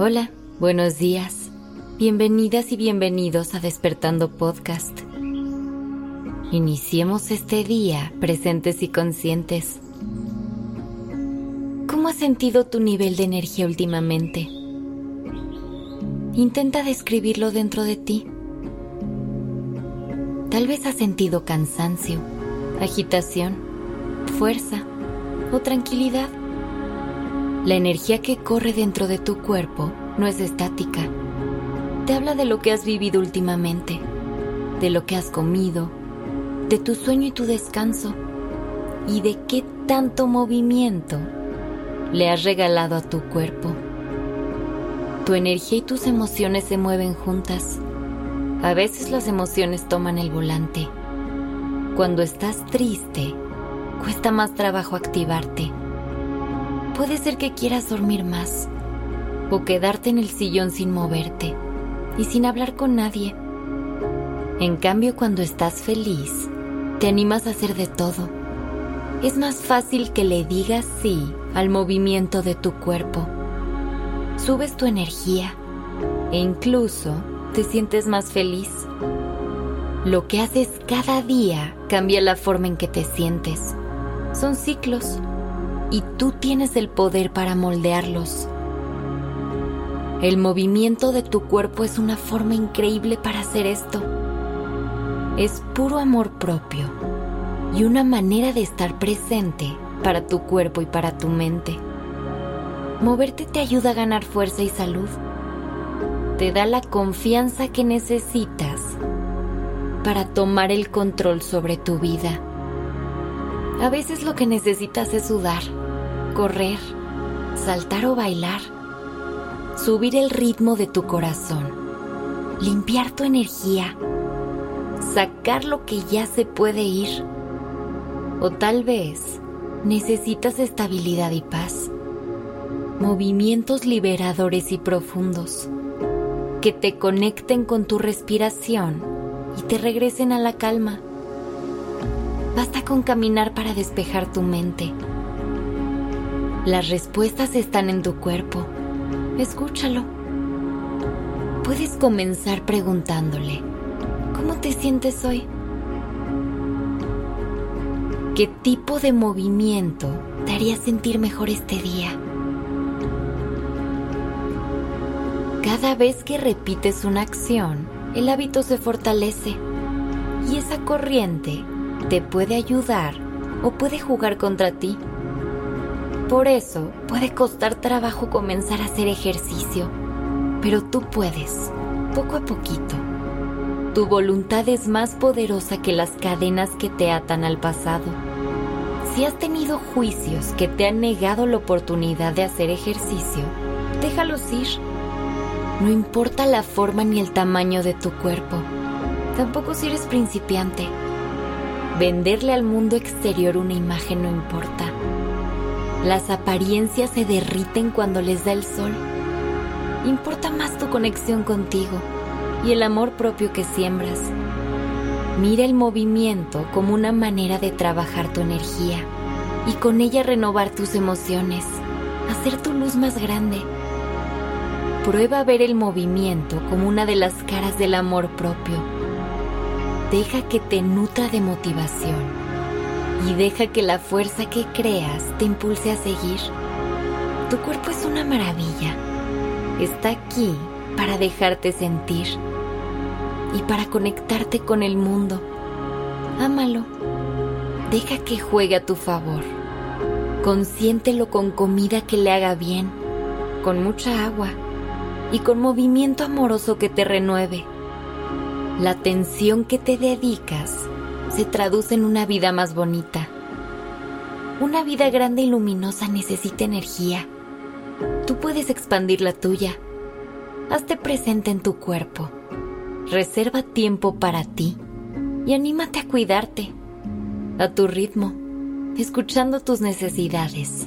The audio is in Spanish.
Hola, buenos días. Bienvenidas y bienvenidos a Despertando Podcast. Iniciemos este día presentes y conscientes. ¿Cómo has sentido tu nivel de energía últimamente? Intenta describirlo dentro de ti. Tal vez has sentido cansancio, agitación, fuerza o tranquilidad. La energía que corre dentro de tu cuerpo no es estática. Te habla de lo que has vivido últimamente, de lo que has comido, de tu sueño y tu descanso, y de qué tanto movimiento le has regalado a tu cuerpo. Tu energía y tus emociones se mueven juntas. A veces las emociones toman el volante. Cuando estás triste, cuesta más trabajo activarte Puede ser que quieras dormir más o quedarte en el sillón sin moverte y sin hablar con nadie. En cambio, cuando estás feliz, te animas a hacer de todo. Es más fácil que le digas sí al movimiento de tu cuerpo. Subes tu energía e incluso te sientes más feliz. Lo que haces cada día cambia la forma en que te sientes. Son ciclos y tú tienes el poder para moldearlos. El movimiento de tu cuerpo es una forma increíble para hacer esto. Es puro amor propio y una manera de estar presente para tu cuerpo y para tu mente. Moverte te ayuda a ganar fuerza y salud. Te da la confianza que necesitas para tomar el control sobre tu vida. A veces lo que necesitas es sudar correr, saltar o bailar, subir el ritmo de tu corazón, limpiar tu energía, sacar lo que ya se puede ir. O tal vez necesitas estabilidad y paz, movimientos liberadores y profundos que te conecten con tu respiración y te regresen a la calma. Basta con caminar para despejar tu mente las respuestas están en tu cuerpo. Escúchalo. Puedes comenzar preguntándole, ¿cómo te sientes hoy? ¿Qué tipo de movimiento te haría sentir mejor este día? Cada vez que repites una acción, el hábito se fortalece y esa corriente te puede ayudar o puede jugar contra ti. Por eso puede costar trabajo comenzar a hacer ejercicio, pero tú puedes, poco a poquito. Tu voluntad es más poderosa que las cadenas que te atan al pasado. Si has tenido juicios que te han negado la oportunidad de hacer ejercicio, déjalos ir. No importa la forma ni el tamaño de tu cuerpo, tampoco si eres principiante. Venderle al mundo exterior una imagen no importa las apariencias se derriten cuando les da el sol. Importa más tu conexión contigo y el amor propio que siembras. Mira el movimiento como una manera de trabajar tu energía y con ella renovar tus emociones, hacer tu luz más grande. Prueba a ver el movimiento como una de las caras del amor propio. Deja que te nutra de motivación y deja que la fuerza que creas te impulse a seguir. Tu cuerpo es una maravilla. Está aquí para dejarte sentir y para conectarte con el mundo. Ámalo. Deja que juegue a tu favor. Consiéntelo con comida que le haga bien, con mucha agua y con movimiento amoroso que te renueve. La atención que te dedicas se traduce en una vida más bonita. Una vida grande y luminosa necesita energía. Tú puedes expandir la tuya. Hazte presente en tu cuerpo. Reserva tiempo para ti y anímate a cuidarte. A tu ritmo, escuchando tus necesidades.